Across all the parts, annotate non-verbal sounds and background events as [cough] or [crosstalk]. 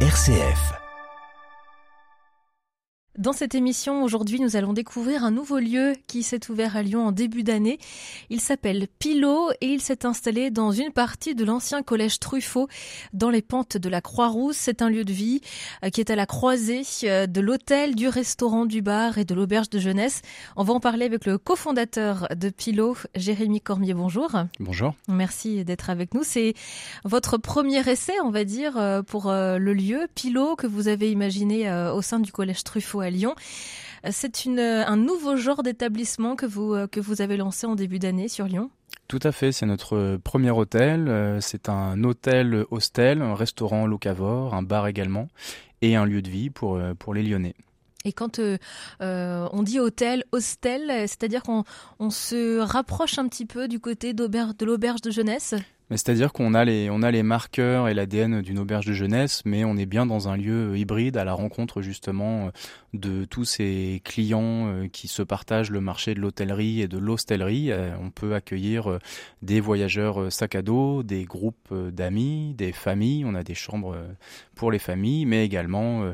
RCF. Dans cette émission, aujourd'hui, nous allons découvrir un nouveau lieu qui s'est ouvert à Lyon en début d'année. Il s'appelle Pilot et il s'est installé dans une partie de l'ancien collège Truffaut, dans les pentes de la Croix-Rousse. C'est un lieu de vie euh, qui est à la croisée euh, de l'hôtel, du restaurant, du bar et de l'auberge de jeunesse. On va en parler avec le cofondateur de Pilot, Jérémy Cormier. Bonjour. Bonjour. Merci d'être avec nous. C'est votre premier essai, on va dire, euh, pour le lieu Pilot que vous avez imaginé au sein du collège Truffaut à Lyon. C'est une, un nouveau genre d'établissement que vous, que vous avez lancé en début d'année sur Lyon tout à fait, c'est notre premier hôtel. Euh, c'est un hôtel hostel, un restaurant locavore, un bar également, et un lieu de vie pour, euh, pour les Lyonnais. Et quand euh, on dit hôtel, hostel, c'est-à-dire qu'on on se rapproche un petit peu du côté de l'auberge de jeunesse? C'est-à-dire qu'on a les, on a les marqueurs et l'ADN d'une auberge de jeunesse, mais on est bien dans un lieu hybride à la rencontre justement de tous ces clients euh, qui se partagent le marché de l'hôtellerie et de l'hostellerie. Euh, on peut accueillir euh, des voyageurs sac à dos, des groupes d'amis, des familles. On a des chambres pour les familles, mais également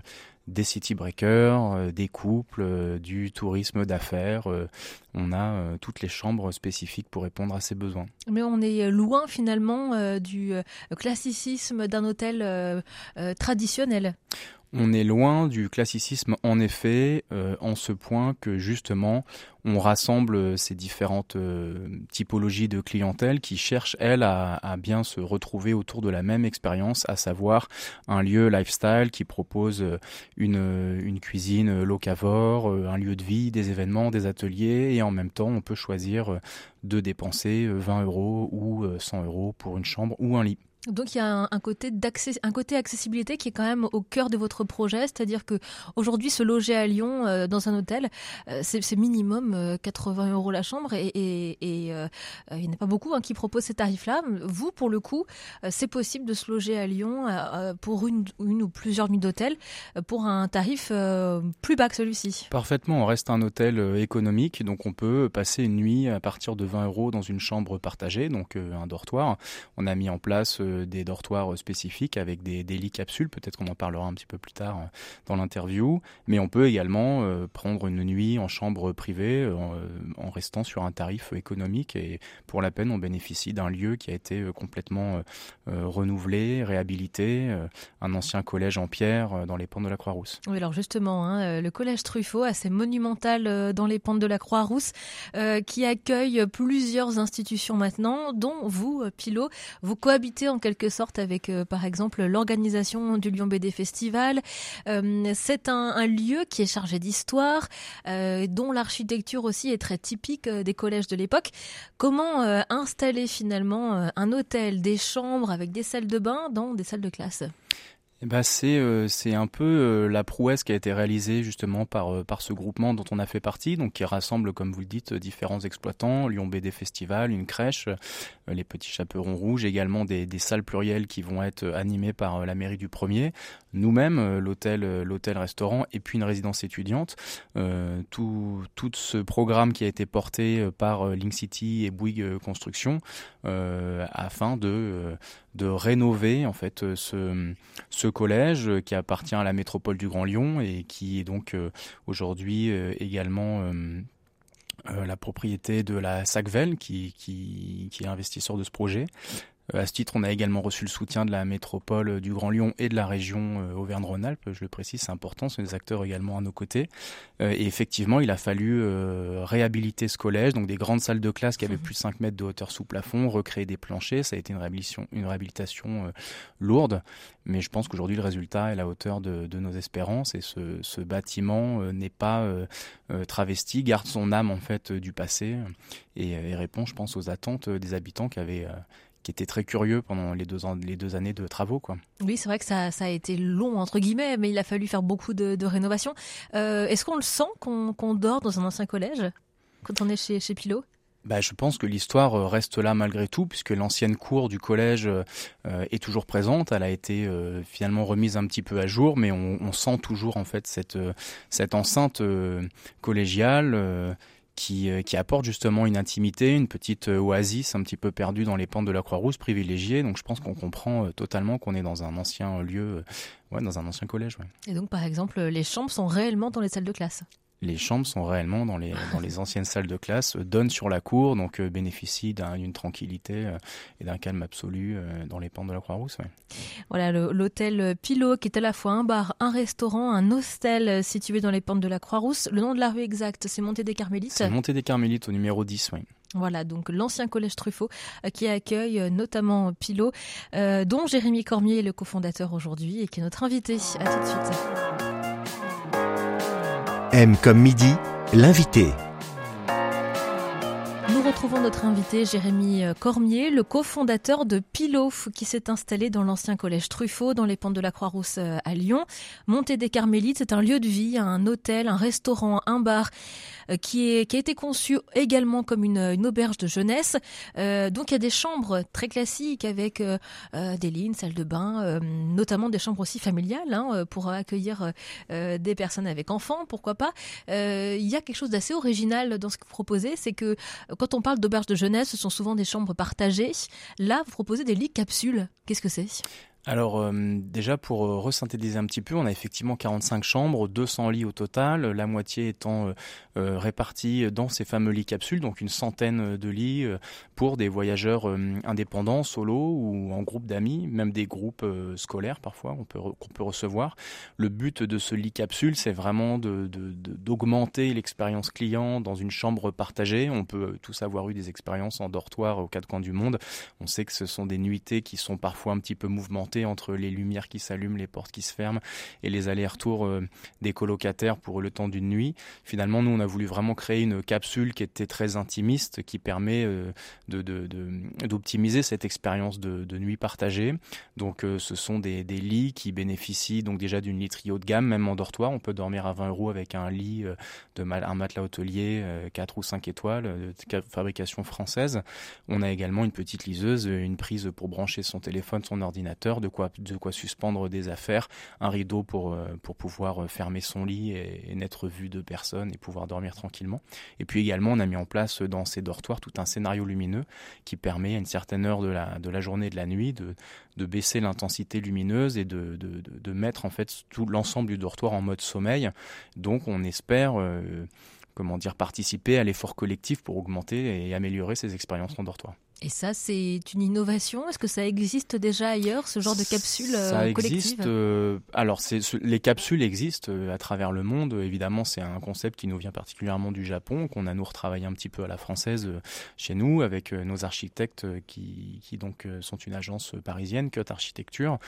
des city breakers, euh, des couples, euh, du tourisme d'affaires. Euh, on a toutes les chambres spécifiques pour répondre à ces besoins. Mais on est loin finalement du classicisme d'un hôtel traditionnel. On est loin du classicisme en effet, euh, en ce point que justement on rassemble ces différentes euh, typologies de clientèle qui cherchent, elles, à, bien se retrouver autour de la même expérience, à savoir un lieu lifestyle qui propose euh, une, une cuisine locavore, un lieu de vie, des événements, des ateliers, et en même temps on peut choisir de dépenser 20 euros ou 100 euros pour une chambre ou un lit. Donc il y a un, côté d'accès, un côté accessibilité qui est quand même au cœur de votre projet, c'est-à-dire que aujourd'hui se loger à Lyon euh, dans un hôtel, euh, c'est minimum 80 euh, euros la chambre et, il n'y en a pas beaucoup hein, qui proposent ces tarifs-là. Vous, pour le coup, c'est possible de se loger à Lyon pour une ou plusieurs nuits d'hôtel pour un tarif plus bas que celui-ci. Parfaitement, on reste un hôtel économique, donc on peut passer une nuit à partir de 20 euros dans une chambre partagée, donc un dortoir. On a mis en place des dortoirs spécifiques avec des, lits capsules. Peut-être qu'on en parlera un petit peu plus tard euh, dans l'interview. Mais on peut également euh, prendre une nuit en chambre privée euh, en, restant sur un tarif économique. Et pour la peine, on bénéficie d'un lieu qui a été complètement renouvelé, réhabilité. un ancien collège en pierre dans les pentes de la Croix-Rousse. Oui, alors justement, hein, le collège Truffaut, assez monumental dans les pentes de la Croix-Rousse, qui accueille plusieurs institutions maintenant, dont vous, Pilot, vous cohabitez en quelque sorte avec, euh, par exemple, l'organisation du Lyon BD Festival. Euh, c'est un, lieu qui est chargé d'histoire, euh, dont l'architecture aussi est très typique des collèges de l'époque. Comment installer finalement un hôtel, des chambres avec des salles de bain dans des salles de classe? Eh ben c'est euh, c'est un peu euh, la prouesse qui a été réalisée justement par euh, par ce groupement dont on a fait partie, donc qui rassemble comme vous le dites différents exploitants, Lyon BD Festival, une crèche, les petits chaperons rouges, également des, des salles plurielles qui vont être animées par la mairie du premier, nous-mêmes l'hôtel l'hôtel restaurant et puis une résidence étudiante. tout tout ce programme qui a été porté par Link City et Bouygues Construction afin de de rénover en fait ce ce collège euh, qui appartient à la métropole du Grand Lyon et qui est donc euh, aujourd'hui euh, également la propriété de la SACVEL qui, qui, qui, est investisseur de ce projet. Euh, à ce titre, on a également reçu le soutien de la métropole du Grand Lyon et de la région euh, Auvergne-Rhône-Alpes. Je le précise, c'est important, ce sont des acteurs également à nos côtés. Euh, et effectivement, il a fallu réhabiliter ce collège, donc des grandes salles de classe qui avaient plus de 5 mètres de hauteur sous plafond, recréer des planchers. Ça a été une réhabilitation, lourde, mais je pense qu'aujourd'hui, le résultat est à la hauteur de, nos espérances et ce, bâtiment n'est pas travesti, garde son âme en fait du passé et, répond, je pense, aux attentes des habitants qui avaient qui était très curieux pendant les deux, ans, les deux années de travaux. Quoi. Oui, c'est vrai que ça, ça, a été long, entre guillemets, mais il a fallu faire beaucoup de, de rénovations. Euh, est-ce qu'on le sent qu'on dort dans un ancien collège quand on est chez, chez Pilot bah, je pense que l'histoire euh, reste là malgré tout, puisque l'ancienne cour du collège euh, est toujours présente. Elle a été finalement remise un petit peu à jour, mais on, on sent toujours en fait cette, cette enceinte collégiale qui, qui apporte justement une intimité, une petite oasis un petit peu perdue dans les pentes de la Croix-Rousse, privilégiée. Donc je pense qu'on comprend totalement qu'on est dans un ancien lieu, ouais, dans un ancien collège. Et donc par exemple, les chambres sont réellement dans les salles de classe? Les chambres sont réellement dans les, dans les anciennes salles de classe, euh, donnent sur la cour, donc euh, bénéficient d'une tranquillité euh, et d'un calme absolu dans les pentes de la Croix-Rousse. Voilà, l'hôtel Pilot, qui est à la fois un bar, un restaurant, un hostel situé dans les pentes de la Croix-Rousse. Le nom de la rue exacte, c'est Montée des Carmélites C'est Montée des Carmélites au numéro 10, oui. Voilà, donc l'ancien collège Truffaut qui accueille notamment Pilot, dont Jérémy Cormier est le cofondateur aujourd'hui et qui est notre invité. À tout de suite. M comme midi, l'invité. Nous retrouvons notre invité Jérémy euh, Cormier, le cofondateur de Pilof, qui s'est installé dans l'ancien collège Truffaut, dans les pentes de la Croix-Rousse euh, à Lyon. Montée des Carmélites, c'est un lieu de vie, un hôtel, un restaurant, un bar qui, est, qui a été conçu également comme une, une auberge de jeunesse. Euh, donc il y a des chambres très classiques avec euh, des lits, une salle de bain, notamment des chambres aussi familiales hein, pour accueillir des personnes avec enfants, pourquoi pas. il y a quelque chose d'assez original dans ce que vous proposez, c'est que quand on parle d'auberge de jeunesse, ce sont souvent des chambres partagées. Là, vous proposez des lits capsules. Qu'est-ce que c'est? Alors euh, déjà pour euh, resynthétiser un petit peu, on a effectivement 45 chambres, 200 lits au total, la moitié étant euh, répartis dans ces fameux lits capsules, donc une centaine de lits pour des voyageurs indépendants, solo ou en groupe d'amis, même des groupes scolaires parfois qu'on peut, qu'on peut recevoir. Le but de ce lit capsule, c'est vraiment d'augmenter l'expérience client dans une chambre partagée. On peut tous avoir eu des expériences en dortoir aux quatre coins du monde. On sait que ce sont des nuitées qui sont parfois un petit peu mouvementées entre les lumières qui s'allument, les portes qui se ferment et les allers-retours euh, des colocataires pour le temps d'une nuit. Finalement, nous, on a voulu vraiment créer une capsule qui était très intimiste, qui permet euh, d'optimiser cette expérience de, nuit partagée. Donc, euh, ce sont des, lits qui bénéficient donc déjà d'une literie haut de gamme, même en dortoir. On peut dormir à 20 euros avec un lit de un matelas hôtelier 4 ou 5 étoiles de fabrication française. On a également une petite liseuse, une prise pour brancher son téléphone, son ordinateur, de quoi, suspendre des affaires, un rideau pour, euh, pour pouvoir euh, fermer son lit et, n'être vu de personne et pouvoir dormir tranquillement. Et puis également, on a mis en place dans ces dortoirs tout un scénario lumineux qui permet à une certaine heure de la, de la journée et de la nuit de, de baisser l'intensité lumineuse et de, de, de, mettre en fait tout l'ensemble du dortoir en mode sommeil. Donc on espère euh, comment dire participer à l'effort collectif pour augmenter et améliorer ces expériences en dortoir. Et ça, c'est une innovation? Est-ce que ça existe déjà ailleurs, ce genre de capsule Ça euh, existe. Euh, alors, les capsules existent euh, à travers le monde. Évidemment, c'est un concept qui nous vient particulièrement du Japon, qu'on a nous retravaillé un petit peu à la française chez nous, avec nos architectes qui, qui donc sont une agence parisienne, Cut Architecture.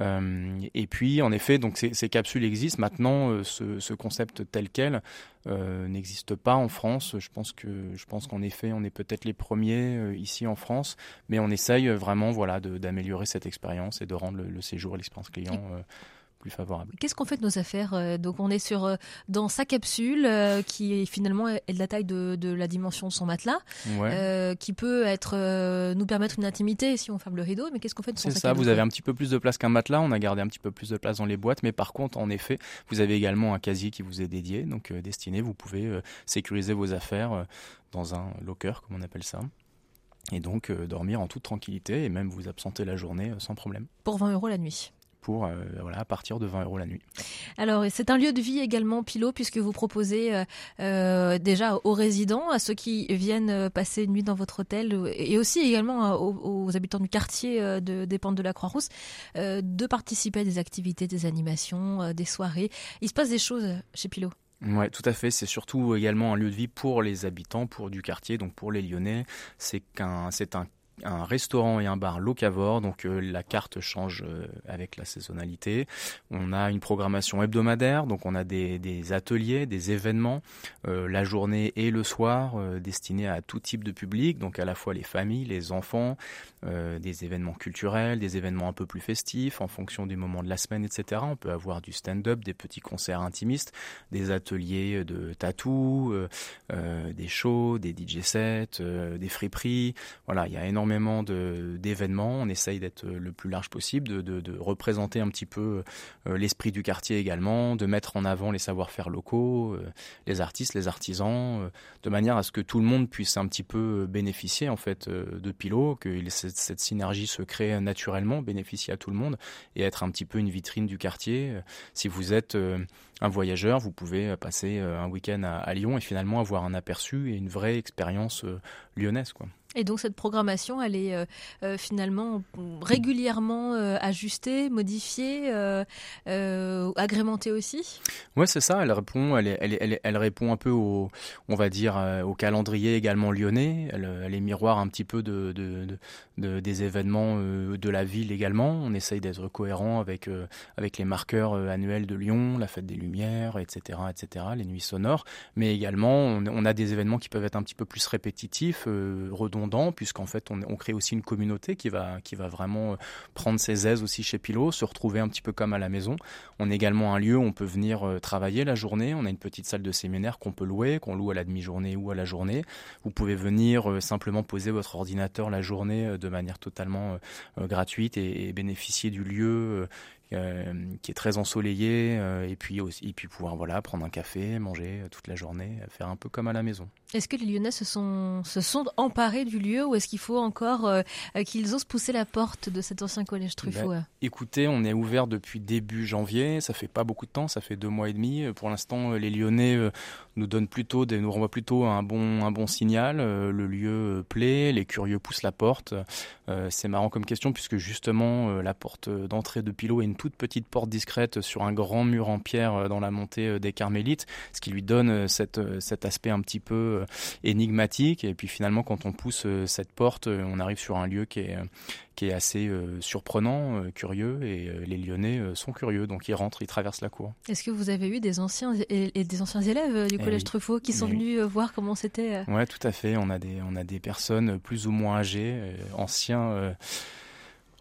et puis, en effet, donc ces, ces capsules existent. Maintenant, ce, ce, concept tel quel n'existe pas en France. Je pense que, je pense qu'en effet, on est peut-être les premiers ici en France France, mais on essaye vraiment voilà, d'améliorer cette expérience et de rendre le, séjour et l'expérience client euh, plus favorable. Qu'est-ce qu'on fait de nos affaires euh, Donc on est sur euh, dans sa capsule qui finalement est de la taille de, la dimension de son matelas, qui peut être nous permettre une intimité si on ferme le rideau. Mais qu'est-ce qu'on fait de son C'est ça. Vous avez un petit peu plus de place qu'un matelas. On a gardé un petit peu plus de place dans les boîtes, mais par contre, en effet, vous avez également un casier qui vous est dédié, donc destiné. Vous pouvez sécuriser vos affaires dans un locker, comme on appelle ça et donc euh, dormir en toute tranquillité et même vous absenter la journée euh, sans problème. Pour 20 euros la nuit pour euh, voilà, à partir de 20 euros la nuit. Alors, c'est un lieu de vie également, Pilot, puisque vous proposez déjà aux résidents, à ceux qui viennent passer une nuit dans votre hôtel, et aussi également aux, habitants du quartier de, des Pentes de la Croix-Rousse, de participer à des activités, des animations, des soirées. Il se passe des choses chez Pilot. Ouais, tout à fait. C'est surtout également un lieu de vie pour les habitants, pour du quartier, donc pour les Lyonnais. C'est c'est un un restaurant et un bar locavore, donc euh, la carte change euh, avec la saisonnalité. On a une programmation hebdomadaire, donc on a des, des ateliers, des événements, euh, la journée et le soir, destinés à tout type de public, donc à la fois les familles, les enfants, des événements culturels, des événements un peu plus festifs en fonction du moment de la semaine, etc. On peut avoir du stand-up, des petits concerts intimistes, des ateliers de tatou, des shows, des DJ sets, des friperies. Voilà, il y a énormément énormément d'événements. On essaye d'être le plus large possible, de, de, représenter un petit peu l'esprit du quartier également, de mettre en avant les savoir-faire locaux, les artistes, les artisans, de manière à ce que tout le monde puisse un petit peu bénéficier en fait de Pilot, que cette, cette synergie se crée naturellement, bénéficier à tout le monde et être un petit peu une vitrine du quartier. Si vous êtes un voyageur, vous pouvez passer un week-end à, à, Lyon et finalement avoir un aperçu et une vraie expérience lyonnaise. Quoi. Et donc cette programmation, elle est euh, euh, finalement régulièrement euh, ajustée, modifiée, agrémentée aussi? Ouais, c'est ça. Elle répond, elle, elle, elle, elle, répond un peu au, on va dire, au calendrier également lyonnais. Elle, est miroir un petit peu de, de, de, des événements de la ville également. On essaye d'être cohérent avec avec les marqueurs annuels de Lyon, la fête des Lumières, etc., etc., les nuits sonores. Mais également, on, a des événements qui peuvent être un petit peu plus répétitifs, redondants puisqu'en fait, on, crée aussi une communauté qui va, qui va vraiment euh, prendre ses aises aussi chez Pilot, se retrouver un petit peu comme à la maison. On est également un lieu où on peut venir euh, travailler la journée. On a une petite salle de séminaire qu'on peut louer, qu'on loue à la demi-journée ou à la journée. Vous pouvez venir euh, simplement poser votre ordinateur la journée de manière totalement gratuite et, bénéficier du lieu euh, qui est très ensoleillé, euh, et puis aussi, et puis pouvoir voilà prendre un café, manger euh, toute la journée, faire un peu comme à la maison. Est-ce que les Lyonnais se sont se sont emparés du lieu, ou est-ce qu'il faut encore qu'ils osent pousser la porte de cet ancien collège Truffaut ben, Écoutez, on est ouvert depuis début janvier, ça fait pas beaucoup de temps, ça fait deux mois et demi. Pour l'instant, les Lyonnais nous donnent plutôt, des, nous renvoient plutôt un bon un bon signal. Le lieu plaît, les curieux poussent la porte. C'est marrant comme question puisque justement la porte d'entrée de Pilot est une toute petite porte discrète sur un grand mur en pierre euh, dans la montée euh, des Carmélites, ce qui lui donne euh, cette, cet aspect un petit peu énigmatique. Et puis finalement, quand on pousse cette porte, on arrive sur un lieu qui est, qui est assez surprenant, curieux, et les Lyonnais sont curieux, donc ils rentrent, ils traversent la cour. Est-ce que vous avez eu des anciens et, des anciens élèves du eh collège Truffaut qui sont venus voir comment c'était Ouais, tout à fait. On a des on a des personnes plus ou moins âgées, anciens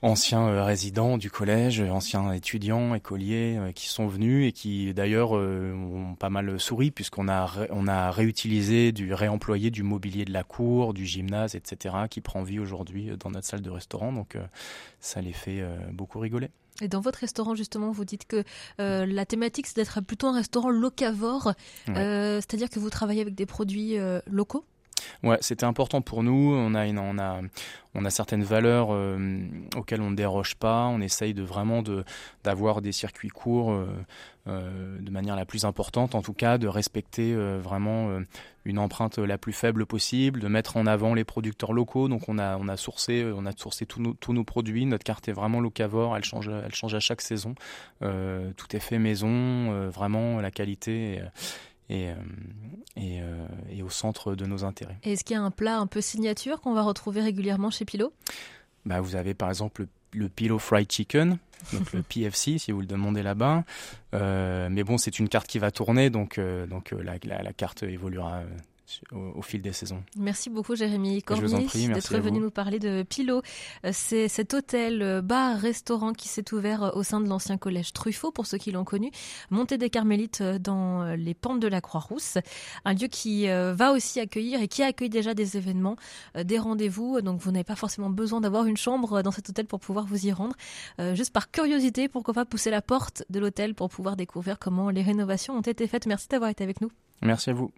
anciens euh, résidents du collège, anciens étudiants, écoliers euh, qui sont venus et qui d'ailleurs euh, ont pas mal souri puisqu'on a on a réutilisé du réemployé du mobilier de la cour, du gymnase, etc. qui prend vie aujourd'hui dans notre salle de restaurant. Donc ça les fait beaucoup rigoler. Et dans votre restaurant, justement, vous dites que la thématique, c'est d'être plutôt un restaurant locavore, c'est-à-dire que vous travaillez avec des produits locaux? Ouais, c'était important pour nous. On a, une, on a, on a certaines valeurs euh, auxquelles on ne déroge pas. On essaye de vraiment de d'avoir des circuits courts euh, euh, de manière la plus importante, en tout cas, de respecter vraiment une empreinte la plus faible possible, de mettre en avant les producteurs locaux. Donc on a on a sourcé on a sourcé tous nos tous nos produits. Notre carte est vraiment locavore. Elle change elle change à chaque saison. tout est fait maison. vraiment la qualité. Et, et, euh, et, au centre de nos intérêts. Est-ce qu'il y a un plat un peu signature qu'on va retrouver régulièrement chez Pilo? Bah, Vous avez par exemple le, Pilo Fried Chicken, donc le [laughs] PFC si vous le demandez là-bas. Euh, mais bon, c'est une carte qui va tourner, donc, euh, donc la, la, la, carte évoluera au, fil des saisons. Merci beaucoup Jérémy Cormier d'être venu nous parler de Pilo. Euh, c'est cet hôtel, euh, bar, restaurant qui s'est ouvert euh, au sein de l'ancien collège Truffaut pour ceux qui l'ont connu, montée des Carmélites dans les pentes de la Croix-Rousse, un lieu qui va aussi accueillir et qui accueille déjà des événements, des rendez-vous, donc vous n'avez pas forcément besoin d'avoir une chambre dans cet hôtel pour pouvoir vous y rendre. Juste par curiosité, pourquoi pas pousser la porte de l'hôtel pour pouvoir découvrir comment les rénovations ont été faites. Merci d'avoir été avec nous. Merci à vous.